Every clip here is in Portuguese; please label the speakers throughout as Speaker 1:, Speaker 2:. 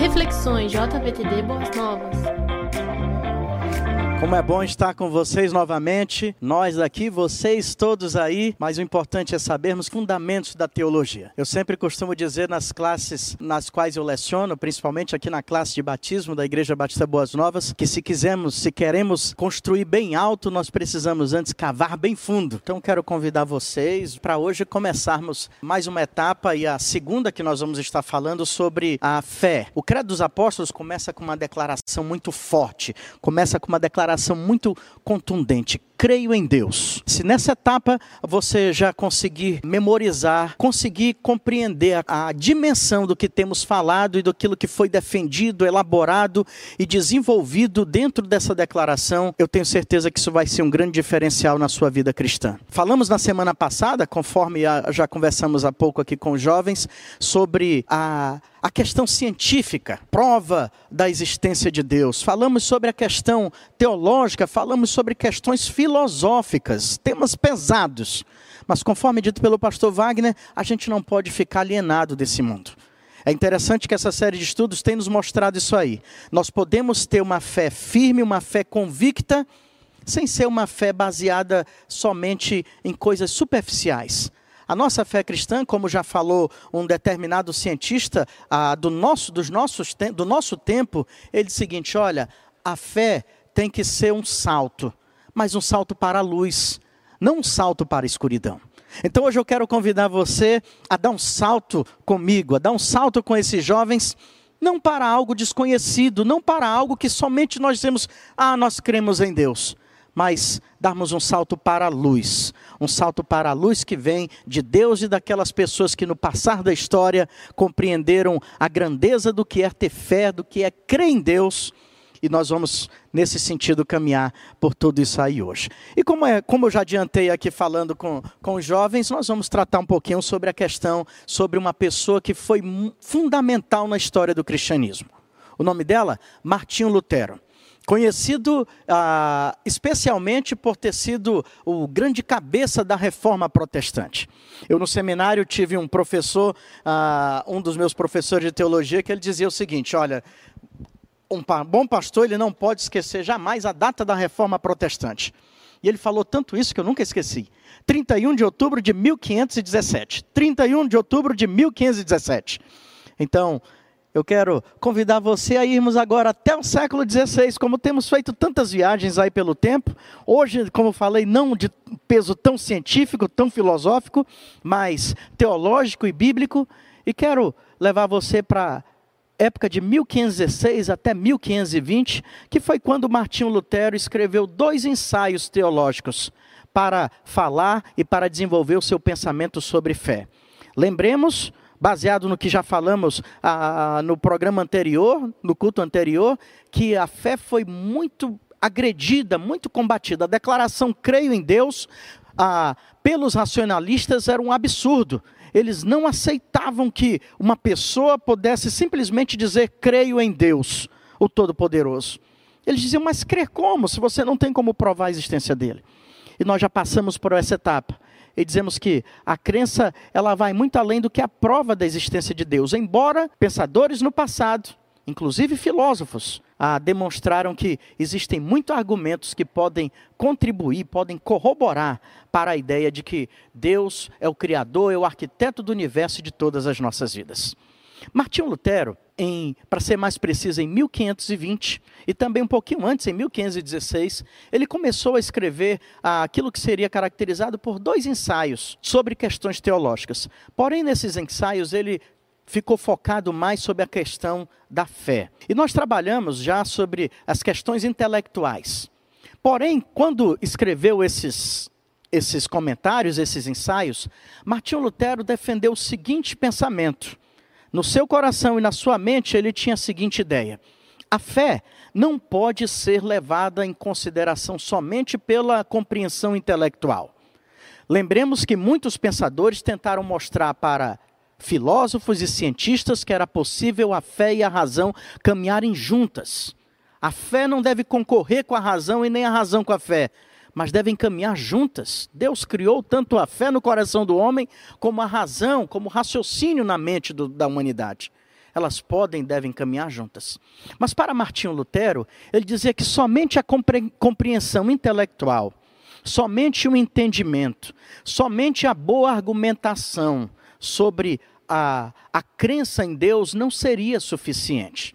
Speaker 1: Reflexões JVTD Boas Novas.
Speaker 2: Como é bom estar com vocês novamente, nós aqui, vocês todos aí, mas o importante é sabermos fundamentos da teologia. Eu sempre costumo dizer nas classes nas quais eu leciono, principalmente aqui na classe de batismo da Igreja Batista Boas Novas, que se quisermos, se queremos construir bem alto, nós precisamos antes cavar bem fundo. Então quero convidar vocês para hoje começarmos mais uma etapa e a segunda que nós vamos estar falando sobre a fé. O Credo dos Apóstolos começa com uma declaração muito forte, começa com uma declaração declaração muito contundente: creio em Deus. Se nessa etapa você já conseguir memorizar, conseguir compreender a, a dimensão do que temos falado e do que foi defendido, elaborado e desenvolvido dentro dessa declaração, eu tenho certeza que isso vai ser um grande diferencial na sua vida cristã. Falamos na semana passada, conforme já conversamos há pouco aqui com os jovens, sobre a a questão científica, prova da existência de Deus. Falamos sobre a questão teológica, falamos sobre questões filosóficas, temas pesados. Mas conforme dito pelo pastor Wagner, a gente não pode ficar alienado desse mundo. É interessante que essa série de estudos tem nos mostrado isso aí. Nós podemos ter uma fé firme, uma fé convicta, sem ser uma fé baseada somente em coisas superficiais. A nossa fé cristã, como já falou um determinado cientista ah, do, nosso, dos nossos, do nosso tempo, ele disse o seguinte: olha, a fé tem que ser um salto, mas um salto para a luz, não um salto para a escuridão. Então hoje eu quero convidar você a dar um salto comigo, a dar um salto com esses jovens, não para algo desconhecido, não para algo que somente nós dizemos, ah, nós cremos em Deus, mas darmos um salto para a luz, um salto para a luz que vem de Deus e daquelas pessoas que no passar da história compreenderam a grandeza do que é ter fé, do que é crer em Deus. E nós vamos, nesse sentido, caminhar por tudo isso aí hoje. E como, é, como eu já adiantei aqui falando com, com os jovens, nós vamos tratar um pouquinho sobre a questão, sobre uma pessoa que foi fundamental na história do cristianismo. O nome dela? Martinho Lutero conhecido ah, especialmente por ter sido o grande cabeça da reforma protestante. Eu no seminário tive um professor, ah, um dos meus professores de teologia, que ele dizia o seguinte: olha, um bom pastor ele não pode esquecer jamais a data da reforma protestante. E ele falou tanto isso que eu nunca esqueci. 31 de outubro de 1517. 31 de outubro de 1517. Então, eu quero convidar você a irmos agora até o século XVI, como temos feito tantas viagens aí pelo tempo. Hoje, como falei, não de peso tão científico, tão filosófico, mas teológico e bíblico. E quero levar você para época de 1516 até 1520, que foi quando Martinho Lutero escreveu dois ensaios teológicos para falar e para desenvolver o seu pensamento sobre fé. Lembremos baseado no que já falamos ah, no programa anterior, no culto anterior, que a fé foi muito agredida, muito combatida. A declaração creio em Deus, ah, pelos racionalistas, era um absurdo. Eles não aceitavam que uma pessoa pudesse simplesmente dizer creio em Deus, o Todo-Poderoso. Eles diziam, mas crer como, se você não tem como provar a existência dele? E nós já passamos por essa etapa e dizemos que a crença ela vai muito além do que a prova da existência de Deus. Embora pensadores no passado, inclusive filósofos, ah, demonstraram que existem muitos argumentos que podem contribuir, podem corroborar para a ideia de que Deus é o Criador, é o arquiteto do universo e de todas as nossas vidas. Martinho Lutero, para ser mais preciso, em 1520 e também um pouquinho antes, em 1516, ele começou a escrever ah, aquilo que seria caracterizado por dois ensaios sobre questões teológicas. Porém, nesses ensaios, ele ficou focado mais sobre a questão da fé. E nós trabalhamos já sobre as questões intelectuais. Porém, quando escreveu esses, esses comentários, esses ensaios, Martinho Lutero defendeu o seguinte pensamento no seu coração e na sua mente, ele tinha a seguinte ideia: a fé não pode ser levada em consideração somente pela compreensão intelectual. Lembremos que muitos pensadores tentaram mostrar para filósofos e cientistas que era possível a fé e a razão caminharem juntas. A fé não deve concorrer com a razão e nem a razão com a fé mas devem caminhar juntas. Deus criou tanto a fé no coração do homem, como a razão, como o raciocínio na mente do, da humanidade. elas podem e devem caminhar juntas. Mas para Martinho Lutero, ele dizia que somente a compreensão intelectual, somente o entendimento, somente a boa argumentação sobre a, a crença em Deus não seria suficiente.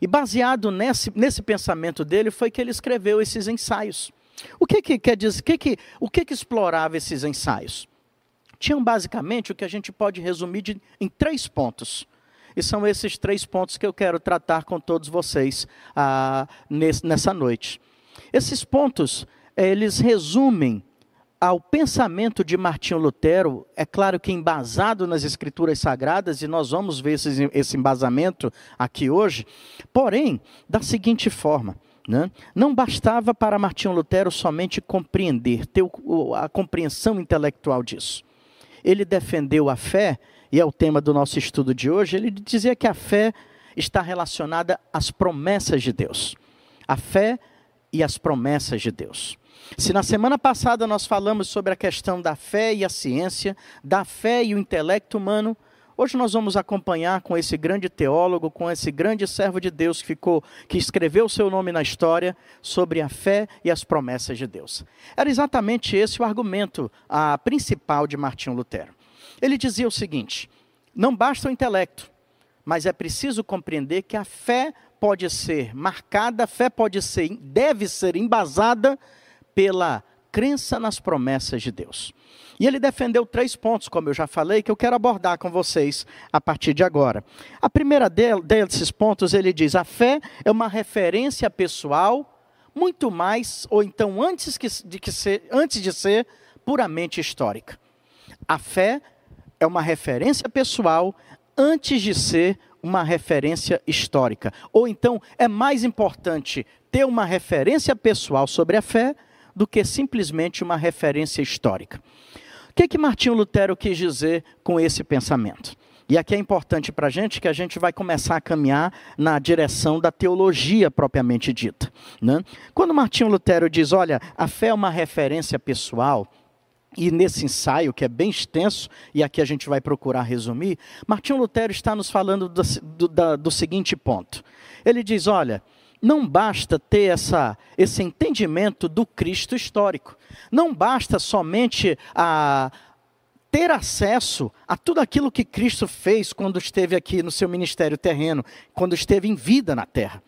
Speaker 2: E baseado nesse, nesse pensamento dele foi que ele escreveu esses ensaios. O que, que quer dizer? O que, que, o que, que explorava esses ensaios? Tinham basicamente o que a gente pode resumir de, em três pontos. E são esses três pontos que eu quero tratar com todos vocês ah, nesse, nessa noite. Esses pontos, eles resumem ao pensamento de Martinho Lutero, é claro que embasado nas Escrituras Sagradas, e nós vamos ver esse, esse embasamento aqui hoje, porém, da seguinte forma. Né? Não bastava para Martinho Lutero somente compreender, ter a compreensão intelectual disso. Ele defendeu a fé e é o tema do nosso estudo de hoje, ele dizia que a fé está relacionada às promessas de Deus. A fé e as promessas de Deus. Se na semana passada nós falamos sobre a questão da fé e a ciência, da fé e o intelecto humano, hoje nós vamos acompanhar com esse grande teólogo, com esse grande servo de Deus que ficou, que escreveu o seu nome na história sobre a fé e as promessas de Deus. Era exatamente esse o argumento a principal de Martinho Lutero. Ele dizia o seguinte: não basta o intelecto, mas é preciso compreender que a fé pode ser marcada, a fé pode ser, deve ser embasada pela crença nas promessas de Deus. E ele defendeu três pontos, como eu já falei, que eu quero abordar com vocês a partir de agora. A primeira desses pontos, ele diz: a fé é uma referência pessoal, muito mais, ou então antes, de, que ser, antes de ser puramente histórica. A fé é uma referência pessoal antes de ser uma referência histórica. Ou então é mais importante ter uma referência pessoal sobre a fé do que simplesmente uma referência histórica. O que, que Martinho Lutero quis dizer com esse pensamento? E aqui é importante para a gente que a gente vai começar a caminhar na direção da teologia propriamente dita. Né? Quando Martinho Lutero diz, olha, a fé é uma referência pessoal, e nesse ensaio, que é bem extenso, e aqui a gente vai procurar resumir, Martinho Lutero está nos falando do, do, do seguinte ponto. Ele diz: olha, não basta ter essa, esse entendimento do Cristo histórico. Não basta somente a, ter acesso a tudo aquilo que Cristo fez quando esteve aqui no seu ministério terreno, quando esteve em vida na terra.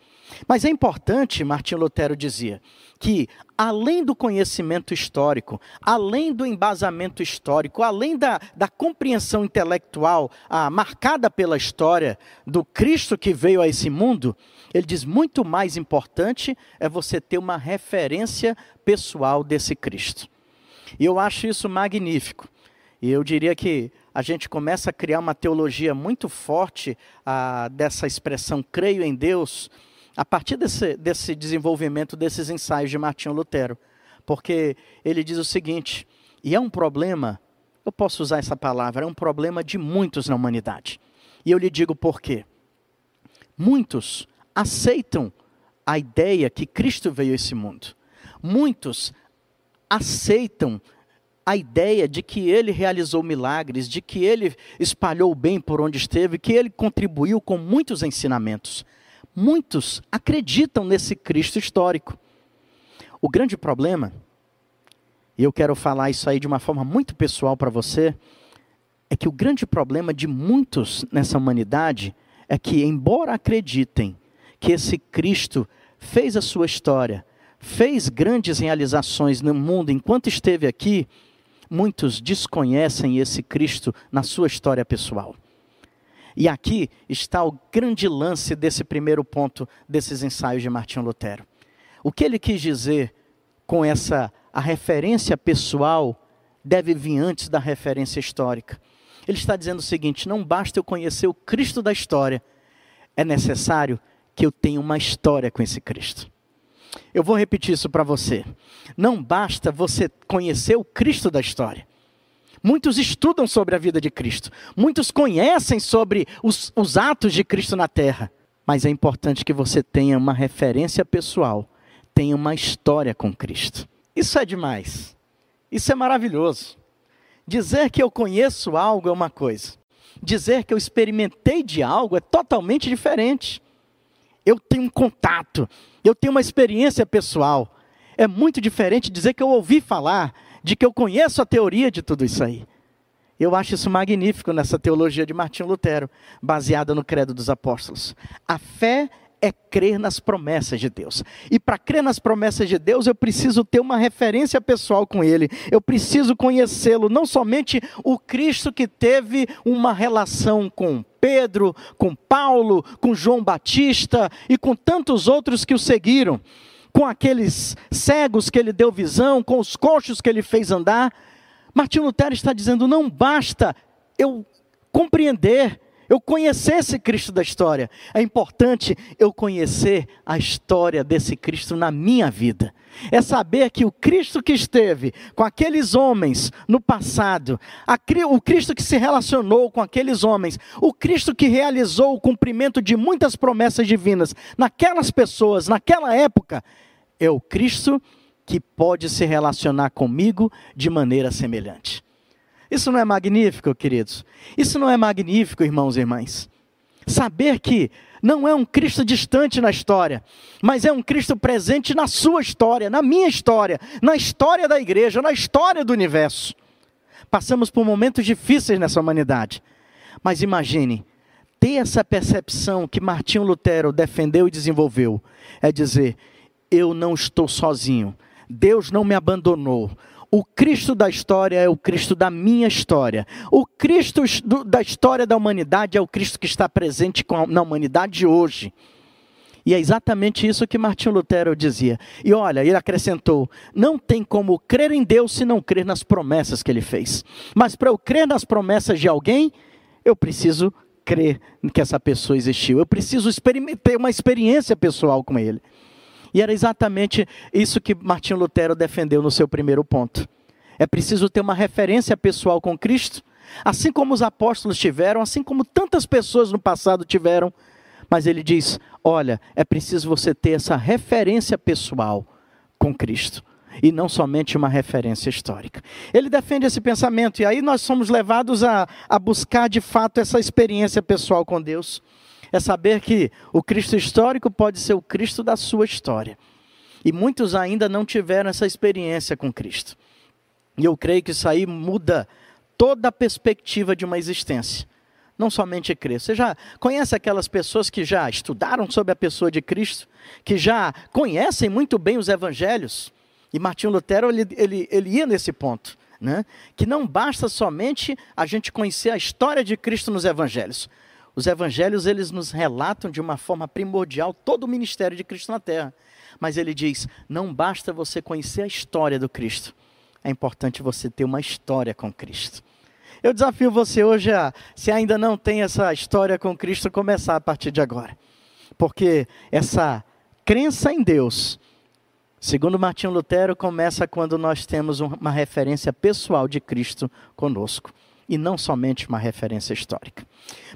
Speaker 2: Mas é importante, Martinho Lutero dizia, que além do conhecimento histórico, além do embasamento histórico, além da, da compreensão intelectual ah, marcada pela história do Cristo que veio a esse mundo, ele diz muito mais importante é você ter uma referência pessoal desse Cristo. E eu acho isso magnífico. E eu diria que a gente começa a criar uma teologia muito forte dessa expressão creio em Deus a partir desse, desse desenvolvimento desses ensaios de Martinho Lutero. Porque ele diz o seguinte, e é um problema, eu posso usar essa palavra, é um problema de muitos na humanidade. E eu lhe digo por quê. Muitos aceitam a ideia que Cristo veio a esse mundo. Muitos aceitam a ideia de que ele realizou milagres, de que ele espalhou o bem por onde esteve, que ele contribuiu com muitos ensinamentos muitos acreditam nesse Cristo histórico. O grande problema, e eu quero falar isso aí de uma forma muito pessoal para você, é que o grande problema de muitos nessa humanidade é que, embora acreditem que esse Cristo fez a sua história, fez grandes realizações no mundo enquanto esteve aqui, muitos desconhecem esse Cristo na sua história pessoal. E aqui está o grande lance desse primeiro ponto desses ensaios de Martinho Lutero. O que ele quis dizer com essa a referência pessoal deve vir antes da referência histórica. Ele está dizendo o seguinte: não basta eu conhecer o Cristo da história, é necessário que eu tenha uma história com esse Cristo. Eu vou repetir isso para você. Não basta você conhecer o Cristo da história. Muitos estudam sobre a vida de Cristo, muitos conhecem sobre os, os atos de Cristo na terra, mas é importante que você tenha uma referência pessoal, tenha uma história com Cristo. Isso é demais, isso é maravilhoso. Dizer que eu conheço algo é uma coisa, Dizer que eu experimentei de algo é totalmente diferente. Eu tenho um contato, eu tenho uma experiência pessoal. É muito diferente dizer que eu ouvi falar, de que eu conheço a teoria de tudo isso aí. Eu acho isso magnífico nessa teologia de Martinho Lutero, baseada no Credo dos Apóstolos. A fé é crer nas promessas de Deus. E para crer nas promessas de Deus, eu preciso ter uma referência pessoal com Ele. Eu preciso conhecê-lo, não somente o Cristo que teve uma relação com Pedro, com Paulo, com João Batista e com tantos outros que o seguiram, com aqueles cegos que ele deu visão, com os coxos que ele fez andar. Martinho Lutero está dizendo: não basta eu compreender eu conhecer esse Cristo da história. É importante eu conhecer a história desse Cristo na minha vida. É saber que o Cristo que esteve com aqueles homens no passado, a, o Cristo que se relacionou com aqueles homens, o Cristo que realizou o cumprimento de muitas promessas divinas naquelas pessoas, naquela época, é o Cristo que pode se relacionar comigo de maneira semelhante. Isso não é magnífico, queridos? Isso não é magnífico, irmãos e irmãs? Saber que não é um Cristo distante na história, mas é um Cristo presente na sua história, na minha história, na história da igreja, na história do universo. Passamos por momentos difíceis nessa humanidade, mas imagine, ter essa percepção que Martinho Lutero defendeu e desenvolveu, é dizer: eu não estou sozinho, Deus não me abandonou, o Cristo da história é o Cristo da minha história. O Cristo da história da humanidade é o Cristo que está presente na humanidade hoje. E é exatamente isso que Martinho Lutero dizia. E olha, ele acrescentou: não tem como crer em Deus se não crer nas promessas que ele fez. Mas para eu crer nas promessas de alguém, eu preciso crer que essa pessoa existiu. Eu preciso ter uma experiência pessoal com ele. E era exatamente isso que Martinho Lutero defendeu no seu primeiro ponto. É preciso ter uma referência pessoal com Cristo, assim como os apóstolos tiveram, assim como tantas pessoas no passado tiveram. Mas ele diz: olha, é preciso você ter essa referência pessoal com Cristo e não somente uma referência histórica. Ele defende esse pensamento, e aí nós somos levados a, a buscar de fato essa experiência pessoal com Deus é saber que o Cristo histórico pode ser o Cristo da sua história. E muitos ainda não tiveram essa experiência com Cristo. E eu creio que isso aí muda toda a perspectiva de uma existência. Não somente crer. Você já conhece aquelas pessoas que já estudaram sobre a pessoa de Cristo, que já conhecem muito bem os evangelhos? E Martinho Lutero ele, ele, ele ia nesse ponto. Né? Que não basta somente a gente conhecer a história de Cristo nos evangelhos, os evangelhos, eles nos relatam de uma forma primordial todo o ministério de Cristo na terra. Mas ele diz: não basta você conhecer a história do Cristo, é importante você ter uma história com Cristo. Eu desafio você hoje a, se ainda não tem essa história com Cristo, começar a partir de agora. Porque essa crença em Deus, segundo Martinho Lutero, começa quando nós temos uma referência pessoal de Cristo conosco e não somente uma referência histórica.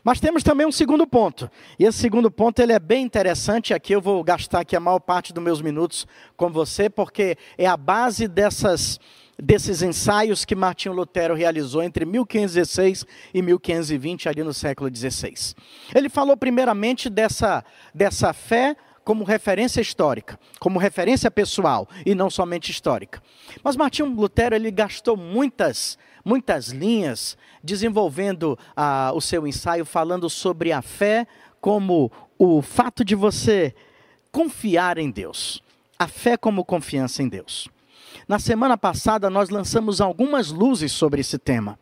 Speaker 2: Mas temos também um segundo ponto. E esse segundo ponto ele é bem interessante. Aqui eu vou gastar aqui a maior parte dos meus minutos com você, porque é a base dessas, desses ensaios que Martinho Lutero realizou entre 1516 e 1520, ali no século XVI. Ele falou primeiramente dessa, dessa fé como referência histórica, como referência pessoal e não somente histórica. Mas Martinho Lutero ele gastou muitas muitas linhas, desenvolvendo ah, o seu ensaio, falando sobre a fé como o fato de você confiar em Deus. A fé como confiança em Deus. Na semana passada, nós lançamos algumas luzes sobre esse tema,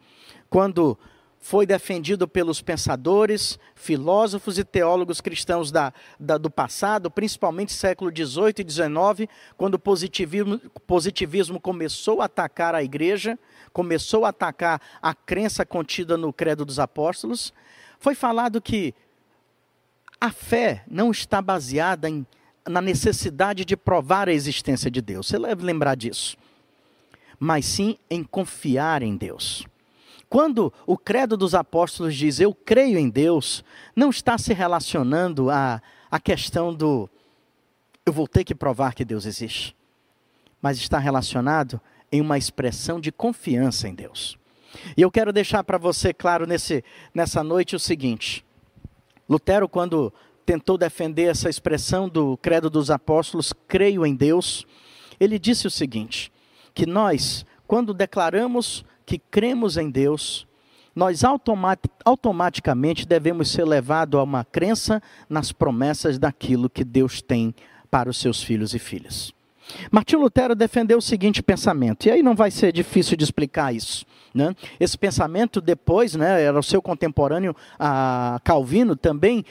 Speaker 2: quando foi defendido pelos pensadores, filósofos e teólogos cristãos da, da, do passado, principalmente século XVIII e XIX, quando o positivismo, positivismo começou a atacar a igreja, começou a atacar a crença contida no Credo dos Apóstolos, foi falado que a fé não está baseada em, na necessidade de provar a existência de Deus. Você deve lembrar disso. Mas sim em confiar em Deus. Quando o credo dos apóstolos diz eu creio em Deus, não está se relacionando à, à questão do eu vou ter que provar que Deus existe, mas está relacionado em uma expressão de confiança em Deus. E eu quero deixar para você claro nesse, nessa noite o seguinte: Lutero, quando tentou defender essa expressão do Credo dos Apóstolos, creio em Deus, ele disse o seguinte: que nós, quando declaramos que cremos em Deus, nós automat automaticamente devemos ser levados a uma crença nas promessas daquilo que Deus tem para os seus filhos e filhas. Martinho Lutero defendeu o seguinte pensamento, e aí não vai ser difícil de explicar isso. Né? Esse pensamento depois, né, era o seu contemporâneo Calvino também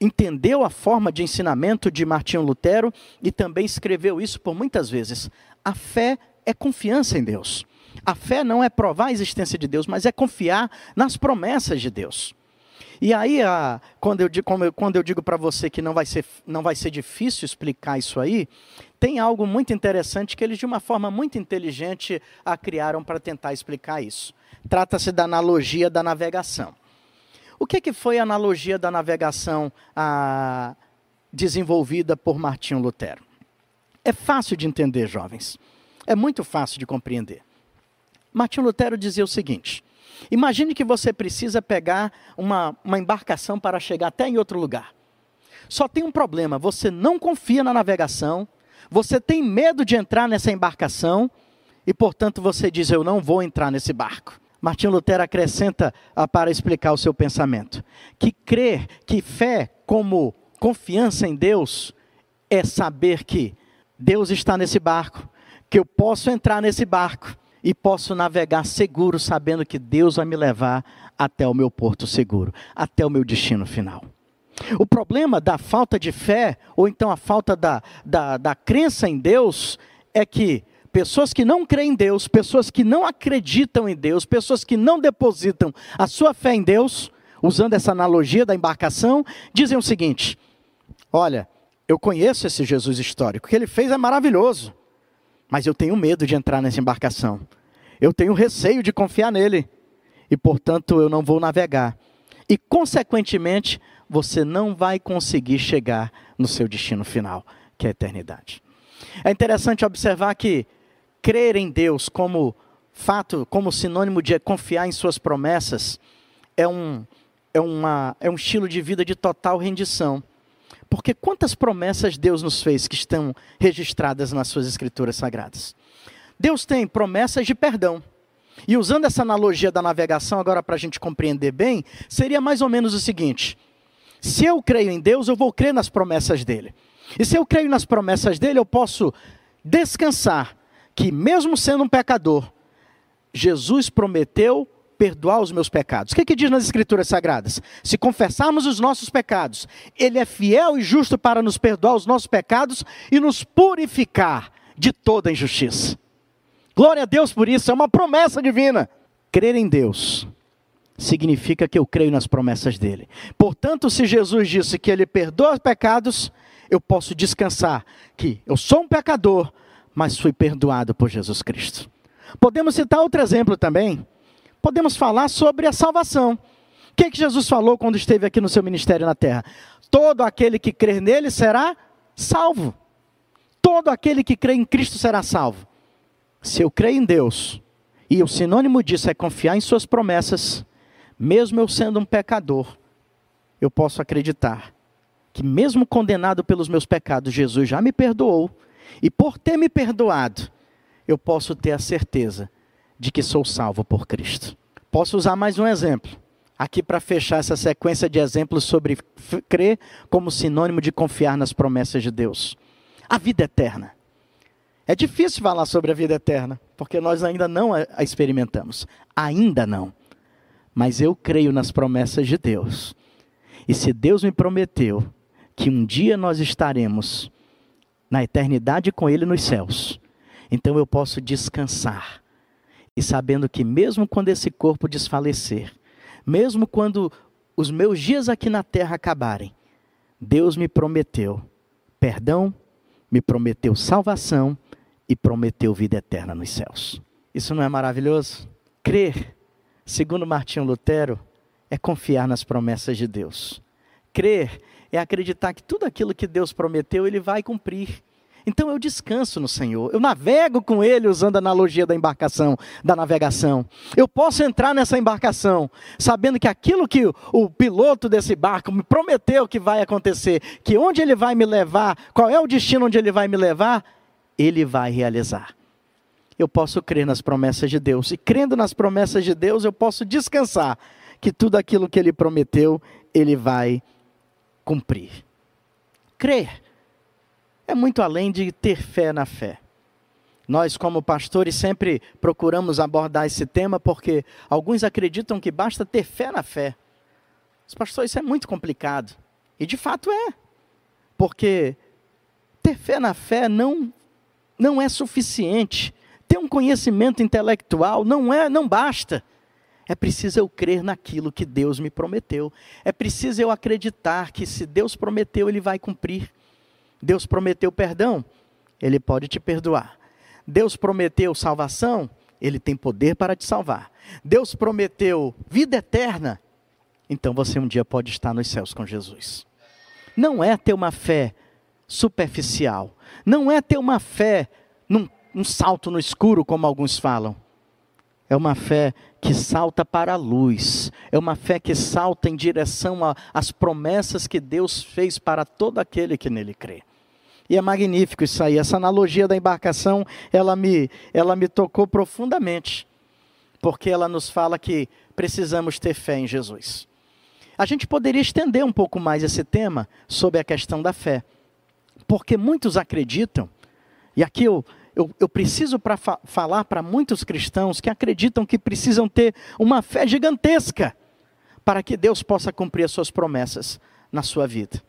Speaker 2: entendeu a forma de ensinamento de Martinho Lutero e também escreveu isso por muitas vezes. A fé é confiança em Deus. A fé não é provar a existência de Deus, mas é confiar nas promessas de Deus. E aí, a, quando eu, quando eu digo para você que não vai, ser, não vai ser difícil explicar isso aí, tem algo muito interessante que eles, de uma forma muito inteligente, a criaram para tentar explicar isso. Trata-se da analogia da navegação. O que, que foi a analogia da navegação a, desenvolvida por Martinho Lutero? É fácil de entender, jovens. É muito fácil de compreender. Martinho Lutero dizia o seguinte: imagine que você precisa pegar uma, uma embarcação para chegar até em outro lugar. Só tem um problema: você não confia na navegação, você tem medo de entrar nessa embarcação e, portanto, você diz: Eu não vou entrar nesse barco. Martinho Lutero acrescenta ah, para explicar o seu pensamento que crer, que fé como confiança em Deus é saber que Deus está nesse barco, que eu posso entrar nesse barco e posso navegar seguro, sabendo que Deus vai me levar até o meu porto seguro, até o meu destino final. O problema da falta de fé, ou então a falta da, da, da crença em Deus, é que pessoas que não creem em Deus, pessoas que não acreditam em Deus, pessoas que não depositam a sua fé em Deus, usando essa analogia da embarcação, dizem o seguinte: Olha, eu conheço esse Jesus histórico, o que ele fez é maravilhoso mas eu tenho medo de entrar nessa embarcação. Eu tenho receio de confiar nele. E, portanto, eu não vou navegar. E, consequentemente, você não vai conseguir chegar no seu destino final, que é a eternidade. É interessante observar que crer em Deus como fato, como sinônimo de confiar em suas promessas, é um, é, uma, é um estilo de vida de total rendição. Porque quantas promessas Deus nos fez que estão registradas nas suas escrituras sagradas? Deus tem promessas de perdão. E usando essa analogia da navegação, agora para a gente compreender bem, seria mais ou menos o seguinte: se eu creio em Deus, eu vou crer nas promessas dele. E se eu creio nas promessas dele, eu posso descansar que, mesmo sendo um pecador, Jesus prometeu perdoar os meus pecados. O que, que diz nas Escrituras Sagradas? Se confessarmos os nossos pecados, Ele é fiel e justo para nos perdoar os nossos pecados e nos purificar de toda injustiça. Glória a Deus por isso, é uma promessa divina. Crer em Deus significa que eu creio nas promessas dele. Portanto, se Jesus disse que ele perdoa os pecados, eu posso descansar que eu sou um pecador, mas fui perdoado por Jesus Cristo. Podemos citar outro exemplo também podemos falar sobre a salvação. O que, que Jesus falou quando esteve aqui no seu ministério na terra? Todo aquele que crer nele será salvo. Todo aquele que crê em Cristo será salvo. Se eu creio em Deus, e o sinônimo disso é confiar em Suas promessas, mesmo eu sendo um pecador, eu posso acreditar que, mesmo condenado pelos meus pecados, Jesus já me perdoou, e por ter me perdoado, eu posso ter a certeza de que sou salvo por Cristo. Posso usar mais um exemplo, aqui para fechar essa sequência de exemplos sobre crer como sinônimo de confiar nas promessas de Deus. A vida eterna. É difícil falar sobre a vida eterna, porque nós ainda não a experimentamos. Ainda não. Mas eu creio nas promessas de Deus. E se Deus me prometeu que um dia nós estaremos na eternidade com Ele nos céus, então eu posso descansar e sabendo que, mesmo quando esse corpo desfalecer, mesmo quando os meus dias aqui na terra acabarem, Deus me prometeu perdão, me prometeu salvação e prometeu vida eterna nos céus. Isso não é maravilhoso? Crer, segundo Martinho Lutero, é confiar nas promessas de Deus. Crer é acreditar que tudo aquilo que Deus prometeu, Ele vai cumprir. Então eu descanso no Senhor. Eu navego com Ele usando a analogia da embarcação, da navegação. Eu posso entrar nessa embarcação sabendo que aquilo que o, piloto desse barco me prometeu que vai acontecer, que onde ele vai me levar, qual é o destino onde ele vai me levar, ele vai realizar. Eu posso crer nas promessas de Deus. E crendo nas promessas de Deus, eu posso descansar que tudo aquilo que ele prometeu, ele vai cumprir. Crer é muito além de ter fé na fé. Nós, como pastores, sempre procuramos abordar esse tema porque alguns acreditam que basta ter fé na fé. Os pastores, isso é muito complicado. E de fato é. Porque ter fé na fé não, não é suficiente. Ter um conhecimento intelectual não é, não basta. É preciso eu crer naquilo que Deus me prometeu. É preciso eu acreditar que se Deus prometeu, Ele vai cumprir. Deus prometeu perdão, Ele pode te perdoar. Deus prometeu salvação, Ele tem poder para te salvar. Deus prometeu vida eterna, então você um dia pode estar nos céus com Jesus. Não é ter uma fé superficial, não é ter uma fé num um salto no escuro, como alguns falam. É uma fé que salta para a luz, é uma fé que salta em direção às promessas que Deus fez para todo aquele que nele crê. E é magnífico isso aí. Essa analogia da embarcação, ela me, ela me tocou profundamente, porque ela nos fala que precisamos ter fé em Jesus. A gente poderia estender um pouco mais esse tema sobre a questão da fé, porque muitos acreditam, e aqui eu, eu, eu preciso para fa falar para muitos cristãos que acreditam que precisam ter uma fé gigantesca para que Deus possa cumprir as suas promessas na sua vida.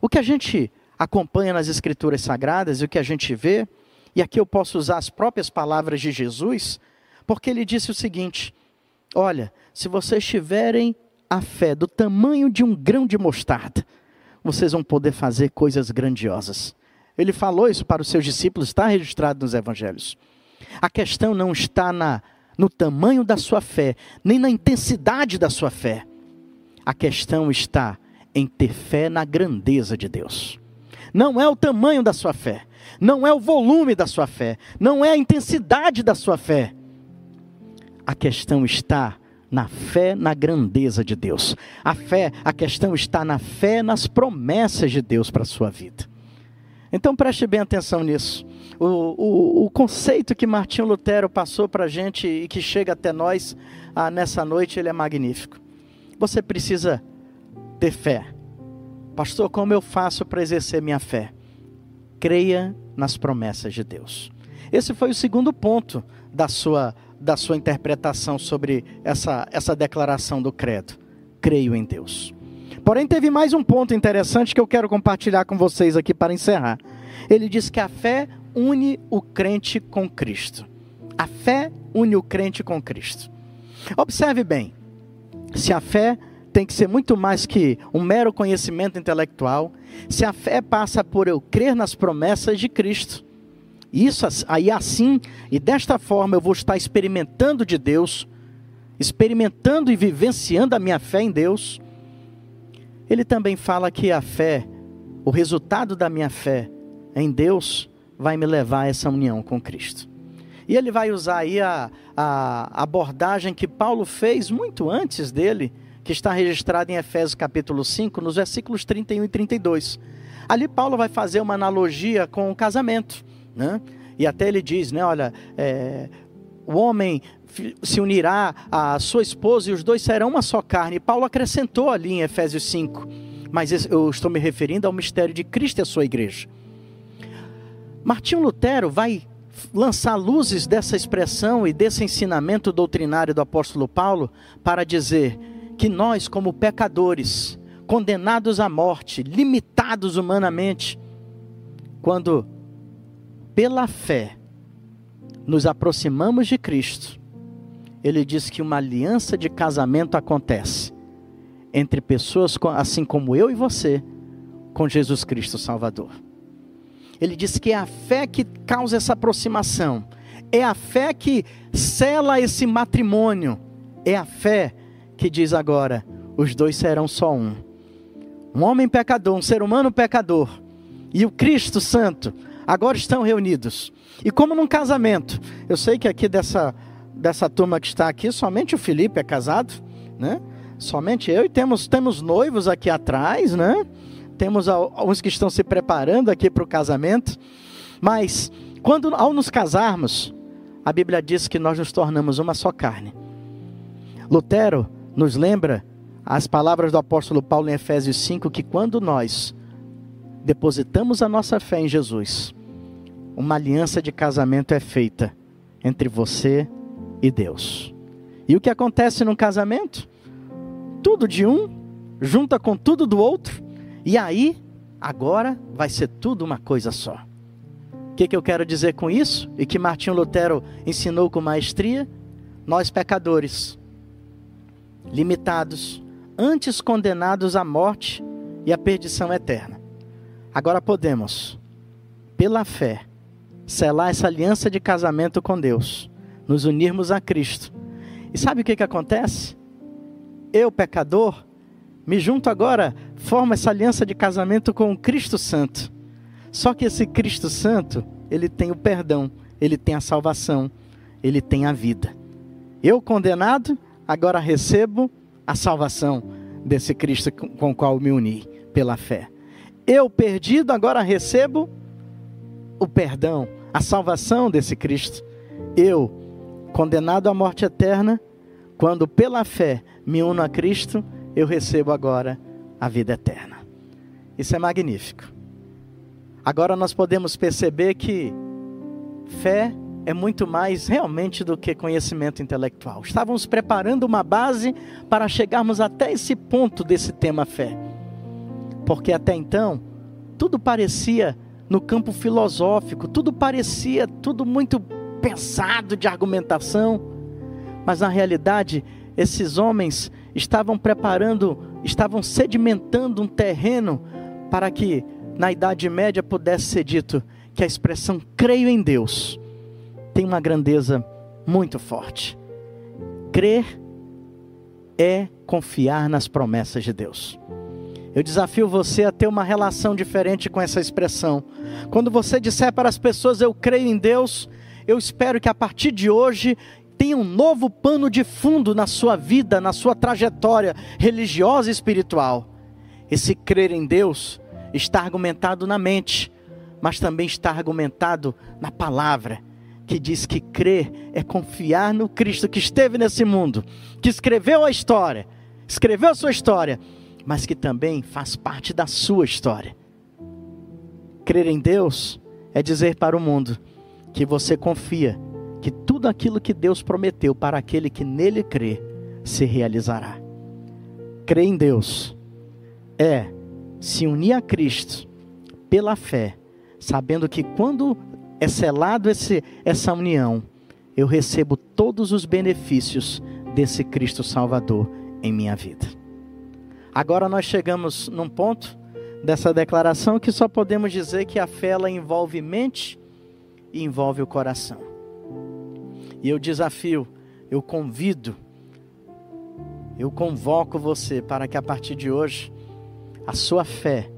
Speaker 2: O que a gente acompanha nas Escrituras Sagradas e o que a gente vê, e aqui eu posso usar as próprias palavras de Jesus, porque ele disse o seguinte: Olha, se vocês tiverem a fé do tamanho de um grão de mostarda, vocês vão poder fazer coisas grandiosas. Ele falou isso para os seus discípulos, está registrado nos evangelhos. A questão não está na, no tamanho da sua fé, nem na intensidade da sua fé. A questão está em ter fé na grandeza de Deus não é o tamanho da sua fé, não é o volume da sua fé, não é a intensidade da sua fé. A questão está na fé na grandeza de Deus. A fé, a questão está na fé nas promessas de Deus para a sua vida. Então preste bem atenção nisso. O, o, o conceito que Martinho Lutero passou para a gente e que chega até nós ah, nessa noite, ele é magnífico. Você precisa ter fé Pastor, como eu faço para exercer minha fé? Creia nas promessas de Deus. Esse foi o segundo ponto da sua, da sua interpretação sobre essa, essa declaração do credo. Creio em Deus. Porém, teve mais um ponto interessante que eu quero compartilhar com vocês aqui para encerrar. Ele diz que a fé une o crente com Cristo. A fé une o crente com Cristo. Observe bem: se a fé tem que ser muito mais que um mero conhecimento intelectual. Se a fé passa por eu crer nas promessas de Cristo, isso aí assim e desta forma eu vou estar experimentando de Deus, experimentando e vivenciando a minha fé em Deus. Ele também fala que a fé, o resultado da minha fé em Deus, vai me levar a essa união com Cristo. E ele vai usar aí a, a abordagem que Paulo fez muito antes dele, que está registrado em Efésios capítulo 5, nos versículos 31 e 32. Ali Paulo vai fazer uma analogia com o casamento, né? E até ele diz, né, olha, é, o homem se unirá à sua esposa e os dois serão uma só carne. Paulo acrescentou ali em Efésios 5, mas eu estou me referindo ao mistério de Cristo e a sua igreja. Martinho Lutero vai lançar luzes dessa expressão e desse ensinamento doutrinário do apóstolo Paulo para dizer que nós, como pecadores, condenados à morte, limitados humanamente, quando pela fé nos aproximamos de Cristo, ele diz que uma aliança de casamento acontece entre pessoas assim como eu e você, com Jesus Cristo Salvador. Ele diz que é a fé que causa essa aproximação, é a fé que sela esse matrimônio, é a fé que diz agora: os dois serão só um. Um homem pecador, um ser humano pecador, e o Cristo Santo, agora estão reunidos. E como num casamento, eu sei que aqui dessa, dessa turma que está aqui, somente o Felipe é casado, né? Somente eu e temos, temos noivos aqui atrás, né? Temos alguns que estão se preparando aqui para o casamento. Mas, quando ao nos casarmos, a Bíblia diz que nós nos tornamos uma só carne. Lutero nos lembra as palavras do apóstolo Paulo em Efésios 5 que quando nós depositamos a nossa fé em Jesus, uma aliança de casamento é feita entre você e Deus. E o que acontece num casamento? Tudo de um junta com tudo do outro, e aí, agora vai ser tudo uma coisa só. O que, que eu quero dizer com isso? E que Martinho Lutero ensinou com maestria? Nós pecadores, limitados, antes condenados à morte e à perdição eterna. Agora podemos, pela fé, selar essa aliança de casamento com Deus, nos unirmos a Cristo. E sabe o que, que acontece? Eu, pecador, me junto agora, formo essa aliança de casamento com o Cristo Santo. Só que esse Cristo Santo, ele tem o perdão, ele tem a salvação, ele tem a vida. Eu, condenado, agora recebo a salvação desse Cristo com o qual me uni pela fé. Eu, perdido, agora recebo o perdão, a salvação desse Cristo. Eu, condenado à morte eterna, quando pela fé me uno a Cristo, eu recebo agora a vida eterna. Isso é magnífico. Agora nós podemos perceber que fé é muito mais realmente do que conhecimento intelectual. Estávamos preparando uma base para chegarmos até esse ponto desse tema fé. Porque até então, tudo parecia no campo filosófico, tudo parecia tudo muito pesado de argumentação, mas na realidade, esses homens estavam preparando, estavam sedimentando um terreno para que na Idade Média pudesse ser dito que a expressão creio em Deus tem uma grandeza muito forte. Crer é confiar nas promessas de Deus. Eu desafio você a ter uma relação diferente com essa expressão. Quando você disser para as pessoas eu creio em Deus, eu espero que a partir de hoje tenha um novo pano de fundo na sua vida, na sua trajetória religiosa e espiritual. Esse crer em Deus está argumentado na mente, mas também está argumentado na palavra, que diz que crer é confiar no Cristo que esteve nesse mundo, que escreveu a história, escreveu a sua história, mas que também faz parte da sua história. Crer em Deus é dizer para o mundo que você confia que tudo aquilo que Deus prometeu para aquele que nele crê se realizará. Crer em Deus é se unir a Cristo pela fé, sabendo que quando é selado esse, essa união, eu recebo todos os benefícios desse Cristo Salvador em minha vida. Agora nós chegamos num ponto dessa declaração que só podemos dizer que a fé ela envolve mente e envolve o coração. E eu desafio, eu convido, eu convoco você para que a partir de hoje a sua fé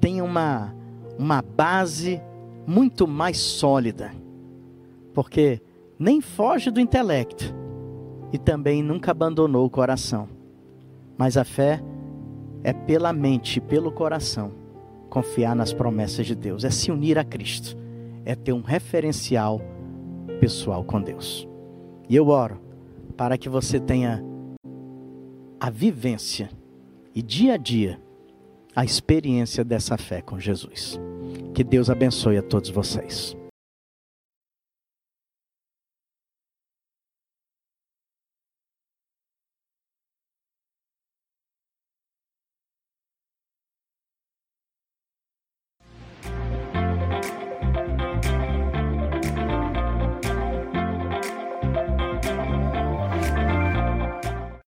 Speaker 2: tenha uma, uma base muito mais sólida, porque nem foge do intelecto e também nunca abandonou o coração. Mas a fé é pela mente, pelo coração, confiar nas promessas de Deus, é se unir a Cristo, é ter um referencial pessoal com Deus. E eu oro para que você tenha a vivência e dia a dia a experiência dessa fé com Jesus. Que Deus abençoe a todos vocês.